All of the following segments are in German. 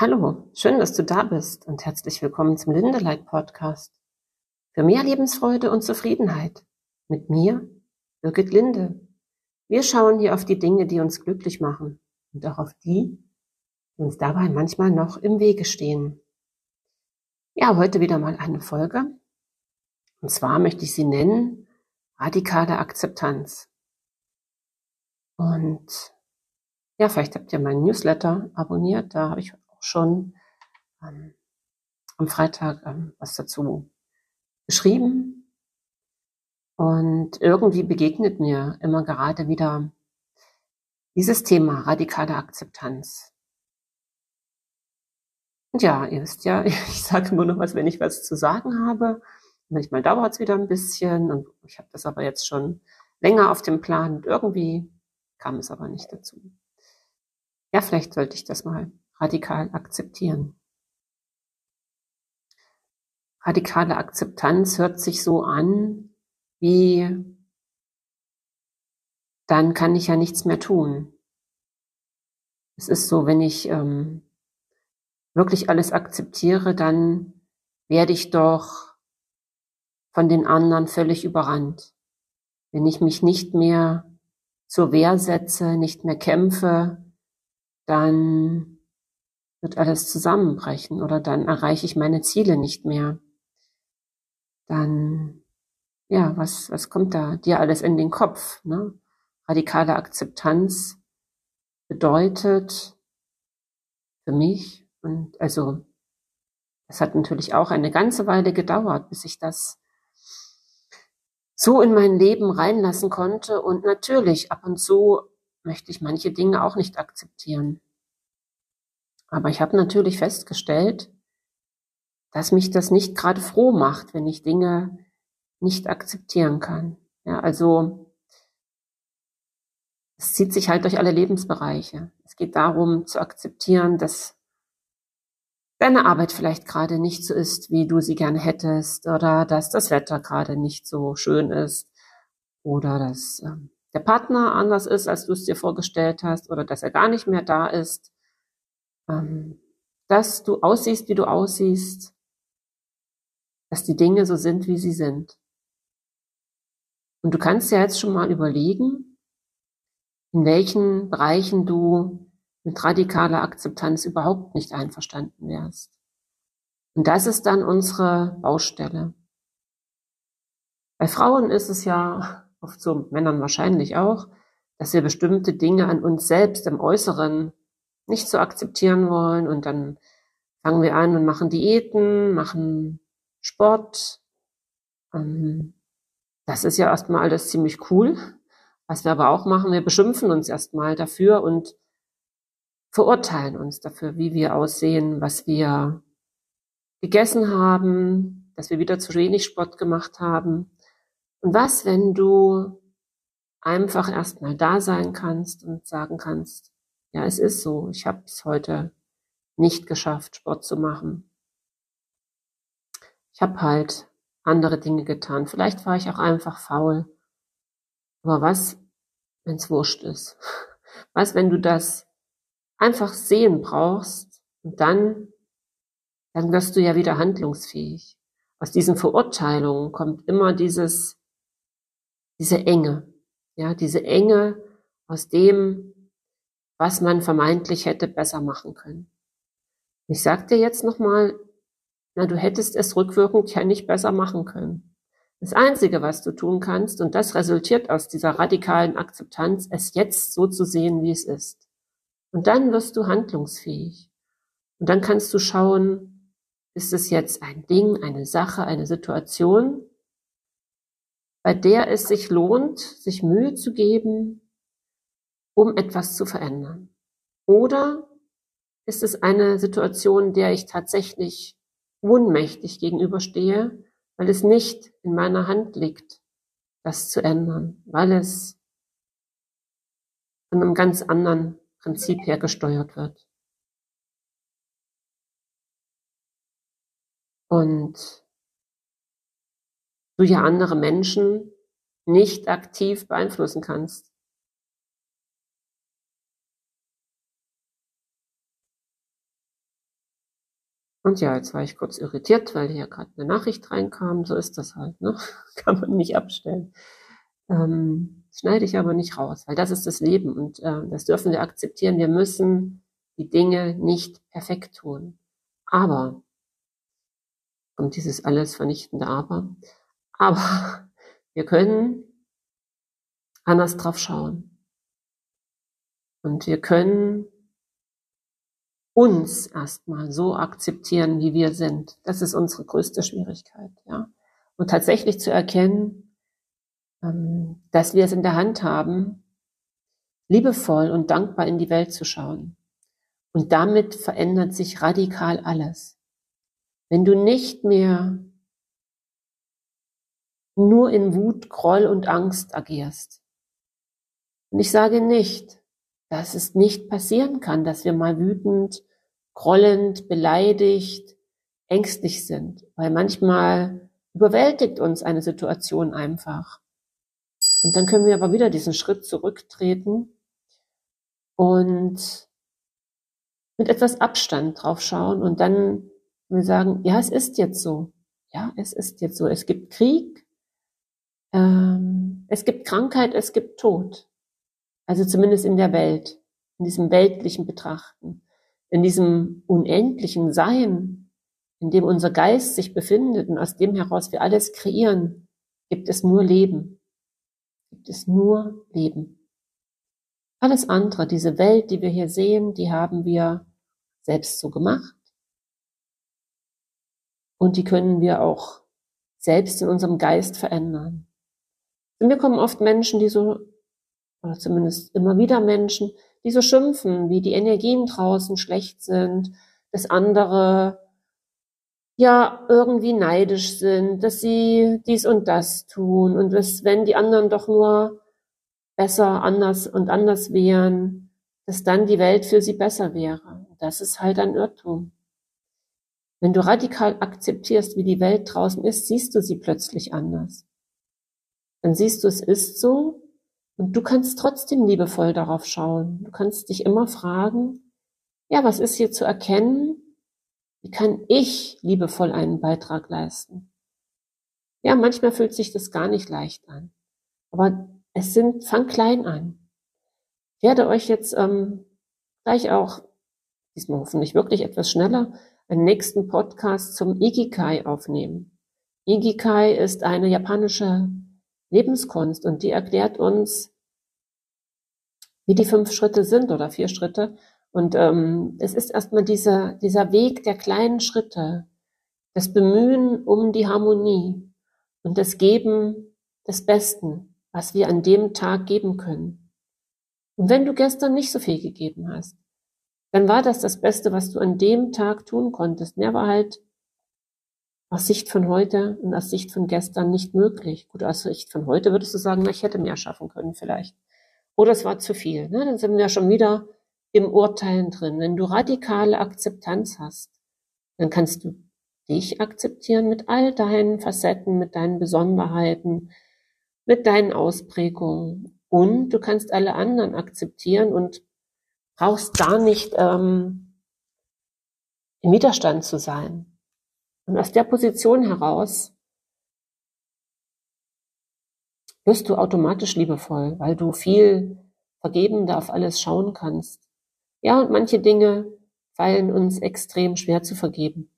Hallo, schön, dass du da bist und herzlich willkommen zum Lindeleit Podcast. Für mehr Lebensfreude und Zufriedenheit. Mit mir, Birgit Linde. Wir schauen hier auf die Dinge, die uns glücklich machen und auch auf die, die uns dabei manchmal noch im Wege stehen. Ja, heute wieder mal eine Folge. Und zwar möchte ich sie nennen radikale Akzeptanz. Und ja, vielleicht habt ihr meinen Newsletter abonniert. Da habe ich schon ähm, am Freitag ähm, was dazu geschrieben. Und irgendwie begegnet mir immer gerade wieder dieses Thema radikale Akzeptanz. Und ja, ihr wisst ja, ich sage nur noch was, wenn ich was zu sagen habe. Manchmal dauert es wieder ein bisschen und ich habe das aber jetzt schon länger auf dem Plan und irgendwie kam es aber nicht dazu. Ja, vielleicht sollte ich das mal radikal akzeptieren. Radikale Akzeptanz hört sich so an, wie dann kann ich ja nichts mehr tun. Es ist so, wenn ich ähm, wirklich alles akzeptiere, dann werde ich doch von den anderen völlig überrannt. Wenn ich mich nicht mehr zur Wehr setze, nicht mehr kämpfe, dann wird alles zusammenbrechen oder dann erreiche ich meine Ziele nicht mehr. Dann, ja, was, was kommt da dir alles in den Kopf? Ne? Radikale Akzeptanz bedeutet für mich, und also, es hat natürlich auch eine ganze Weile gedauert, bis ich das so in mein Leben reinlassen konnte. Und natürlich, ab und zu möchte ich manche Dinge auch nicht akzeptieren. Aber ich habe natürlich festgestellt, dass mich das nicht gerade froh macht, wenn ich Dinge nicht akzeptieren kann. Ja, also es zieht sich halt durch alle Lebensbereiche. Es geht darum zu akzeptieren, dass deine Arbeit vielleicht gerade nicht so ist, wie du sie gerne hättest, oder dass das Wetter gerade nicht so schön ist, oder dass äh, der Partner anders ist, als du es dir vorgestellt hast, oder dass er gar nicht mehr da ist, dass du aussiehst, wie du aussiehst, dass die Dinge so sind, wie sie sind. Und du kannst ja jetzt schon mal überlegen, in welchen Bereichen du mit radikaler Akzeptanz überhaupt nicht einverstanden wärst. Und das ist dann unsere Baustelle. Bei Frauen ist es ja oft so, Männern wahrscheinlich auch, dass wir bestimmte Dinge an uns selbst im Äußeren nicht so akzeptieren wollen und dann fangen wir an und machen Diäten, machen Sport. Ähm, das ist ja erstmal alles ziemlich cool. Was wir aber auch machen, wir beschimpfen uns erstmal dafür und verurteilen uns dafür, wie wir aussehen, was wir gegessen haben, dass wir wieder zu wenig Sport gemacht haben. Und was, wenn du einfach erstmal da sein kannst und sagen kannst, ja, es ist so, ich habe es heute nicht geschafft, Sport zu machen. Ich habe halt andere Dinge getan. Vielleicht war ich auch einfach faul. Aber was, wenn es wurscht ist? Was, wenn du das einfach sehen brauchst und dann, dann wirst du ja wieder handlungsfähig. Aus diesen Verurteilungen kommt immer dieses, diese Enge, ja, diese Enge aus dem, was man vermeintlich hätte besser machen können. Ich sag dir jetzt nochmal, na, du hättest es rückwirkend ja nicht besser machen können. Das Einzige, was du tun kannst, und das resultiert aus dieser radikalen Akzeptanz, es jetzt so zu sehen, wie es ist. Und dann wirst du handlungsfähig. Und dann kannst du schauen, ist es jetzt ein Ding, eine Sache, eine Situation, bei der es sich lohnt, sich Mühe zu geben, um etwas zu verändern? Oder ist es eine Situation, der ich tatsächlich ohnmächtig gegenüberstehe, weil es nicht in meiner Hand liegt, das zu ändern, weil es von einem ganz anderen Prinzip her gesteuert wird. Und du ja andere Menschen nicht aktiv beeinflussen kannst. Und ja, jetzt war ich kurz irritiert, weil hier gerade eine Nachricht reinkam. So ist das halt, ne? Kann man nicht abstellen. Ähm, schneide ich aber nicht raus, weil das ist das Leben und äh, das dürfen wir akzeptieren. Wir müssen die Dinge nicht perfekt tun. Aber, und dieses alles vernichtende Aber, aber wir können anders drauf schauen. Und wir können uns erstmal so akzeptieren, wie wir sind. Das ist unsere größte Schwierigkeit, ja. Und tatsächlich zu erkennen, ähm, dass wir es in der Hand haben, liebevoll und dankbar in die Welt zu schauen. Und damit verändert sich radikal alles. Wenn du nicht mehr nur in Wut, Groll und Angst agierst. Und ich sage nicht, dass es nicht passieren kann, dass wir mal wütend, grollend, beleidigt, ängstlich sind, weil manchmal überwältigt uns eine Situation einfach. Und dann können wir aber wieder diesen Schritt zurücktreten und mit etwas Abstand drauf schauen und dann wir sagen, ja, es ist jetzt so. Ja, es ist jetzt so. Es gibt Krieg, ähm, es gibt Krankheit, es gibt Tod. Also zumindest in der Welt, in diesem weltlichen Betrachten, in diesem unendlichen Sein, in dem unser Geist sich befindet und aus dem heraus wir alles kreieren, gibt es nur Leben. Gibt es nur Leben. Alles andere, diese Welt, die wir hier sehen, die haben wir selbst so gemacht. Und die können wir auch selbst in unserem Geist verändern. Und mir kommen oft Menschen, die so, oder zumindest immer wieder Menschen, die so schimpfen, wie die Energien draußen schlecht sind, dass andere ja irgendwie neidisch sind, dass sie dies und das tun und dass wenn die anderen doch nur besser, anders und anders wären, dass dann die Welt für sie besser wäre. Das ist halt ein Irrtum. Wenn du radikal akzeptierst, wie die Welt draußen ist, siehst du sie plötzlich anders dann siehst du, es ist so und du kannst trotzdem liebevoll darauf schauen. Du kannst dich immer fragen, ja, was ist hier zu erkennen? Wie kann ich liebevoll einen Beitrag leisten? Ja, manchmal fühlt sich das gar nicht leicht an. Aber es sind, fang klein an. Ich werde euch jetzt ähm, gleich auch, diesmal hoffentlich wirklich etwas schneller, einen nächsten Podcast zum Ikikai aufnehmen. Ikikai ist eine japanische Lebenskunst und die erklärt uns, wie die fünf Schritte sind oder vier Schritte. Und ähm, es ist erstmal dieser, dieser Weg der kleinen Schritte, das Bemühen um die Harmonie und das Geben des Besten, was wir an dem Tag geben können. Und wenn du gestern nicht so viel gegeben hast, dann war das das Beste, was du an dem Tag tun konntest. Mehr war halt aus Sicht von heute und aus Sicht von gestern nicht möglich. Gut, aus Sicht von heute würdest du sagen, na, ich hätte mehr schaffen können vielleicht. Oder es war zu viel. Ne? Dann sind wir schon wieder im Urteilen drin. Wenn du radikale Akzeptanz hast, dann kannst du dich akzeptieren mit all deinen Facetten, mit deinen Besonderheiten, mit deinen Ausprägungen. Und du kannst alle anderen akzeptieren und brauchst gar nicht ähm, im Widerstand zu sein. Und aus der Position heraus wirst du automatisch liebevoll, weil du viel vergebender auf alles schauen kannst. Ja, und manche Dinge fallen uns extrem schwer zu vergeben.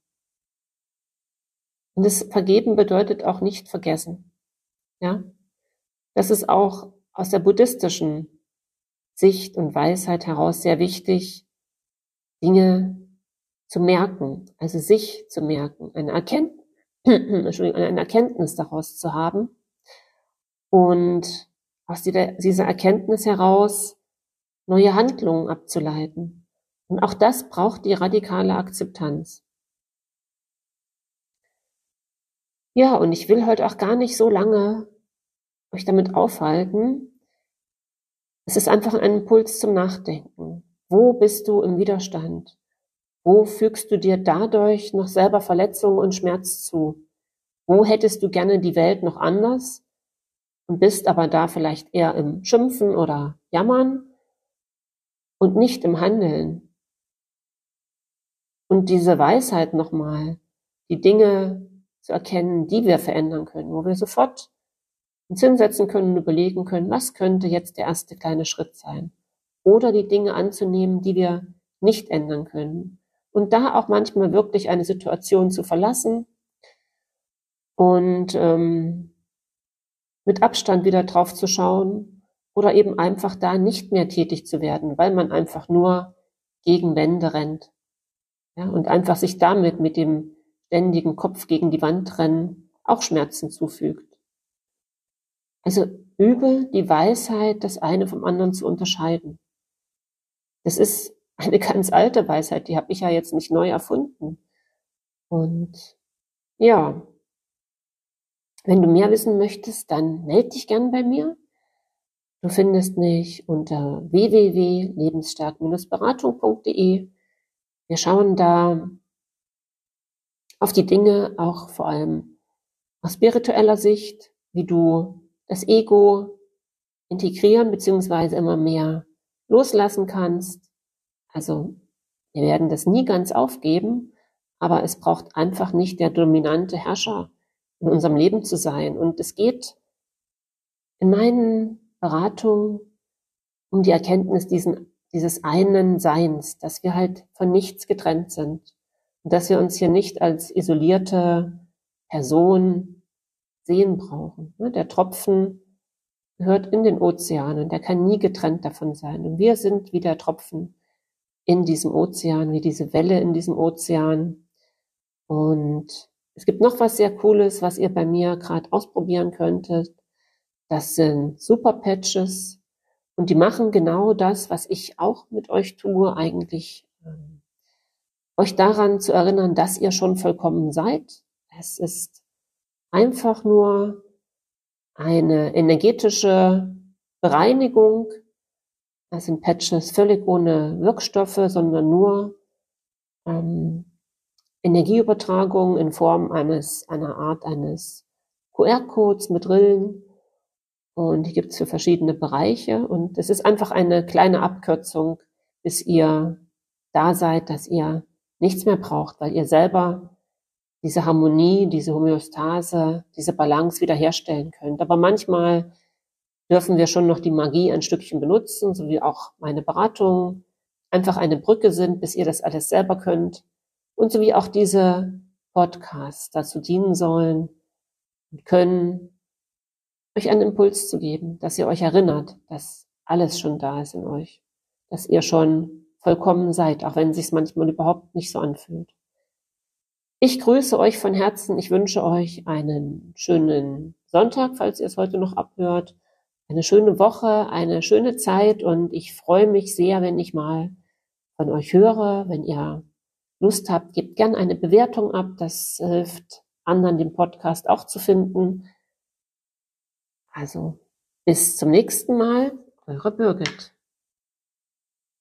Und das Vergeben bedeutet auch nicht vergessen. Ja, das ist auch aus der buddhistischen Sicht und Weisheit heraus sehr wichtig, Dinge zu merken, also sich zu merken, eine, Erkennt eine Erkenntnis daraus zu haben und aus dieser Erkenntnis heraus neue Handlungen abzuleiten. Und auch das braucht die radikale Akzeptanz. Ja, und ich will heute auch gar nicht so lange euch damit aufhalten. Es ist einfach ein Impuls zum Nachdenken. Wo bist du im Widerstand? Wo fügst du dir dadurch noch selber Verletzung und Schmerz zu? Wo hättest du gerne die Welt noch anders und bist aber da vielleicht eher im Schimpfen oder Jammern und nicht im Handeln? Und diese Weisheit nochmal, die Dinge zu erkennen, die wir verändern können, wo wir sofort uns hinsetzen können und überlegen können, was könnte jetzt der erste kleine Schritt sein? Oder die Dinge anzunehmen, die wir nicht ändern können. Und da auch manchmal wirklich eine Situation zu verlassen und ähm, mit Abstand wieder drauf zu schauen oder eben einfach da nicht mehr tätig zu werden, weil man einfach nur gegen Wände rennt. Ja, und einfach sich damit mit dem ständigen Kopf gegen die Wand rennen auch Schmerzen zufügt. Also übe die Weisheit, das eine vom anderen zu unterscheiden. Das ist eine ganz alte Weisheit, die habe ich ja jetzt nicht neu erfunden. Und ja, wenn du mehr wissen möchtest, dann melde dich gern bei mir. Du findest mich unter www.lebensstark-beratung.de. Wir schauen da auf die Dinge auch vor allem aus spiritueller Sicht, wie du das Ego integrieren beziehungsweise immer mehr loslassen kannst. Also wir werden das nie ganz aufgeben, aber es braucht einfach nicht der dominante Herrscher in unserem Leben zu sein. Und es geht in meinen Beratungen um die Erkenntnis diesen, dieses einen Seins, dass wir halt von nichts getrennt sind und dass wir uns hier nicht als isolierte Person sehen brauchen. Der Tropfen gehört in den Ozean und der kann nie getrennt davon sein. Und wir sind wie der Tropfen in diesem Ozean, wie diese Welle in diesem Ozean. Und es gibt noch was sehr Cooles, was ihr bei mir gerade ausprobieren könntet. Das sind Super Patches und die machen genau das, was ich auch mit euch tue, eigentlich ähm, euch daran zu erinnern, dass ihr schon vollkommen seid. Es ist einfach nur eine energetische Bereinigung. Das sind Patches völlig ohne Wirkstoffe, sondern nur ähm, Energieübertragung in Form eines einer Art eines QR-Codes mit Rillen. Und die gibt es für verschiedene Bereiche. Und es ist einfach eine kleine Abkürzung, bis ihr da seid, dass ihr nichts mehr braucht, weil ihr selber diese Harmonie, diese Homöostase, diese Balance wiederherstellen könnt. Aber manchmal dürfen wir schon noch die Magie ein Stückchen benutzen, so wie auch meine Beratungen einfach eine Brücke sind, bis ihr das alles selber könnt. Und so wie auch diese Podcasts dazu dienen sollen und können, euch einen Impuls zu geben, dass ihr euch erinnert, dass alles schon da ist in euch, dass ihr schon vollkommen seid, auch wenn es sich manchmal überhaupt nicht so anfühlt. Ich grüße euch von Herzen. Ich wünsche euch einen schönen Sonntag, falls ihr es heute noch abhört. Eine schöne Woche, eine schöne Zeit und ich freue mich sehr, wenn ich mal von euch höre. Wenn ihr Lust habt, gebt gern eine Bewertung ab. Das hilft anderen, den Podcast auch zu finden. Also bis zum nächsten Mal, eure Birgit.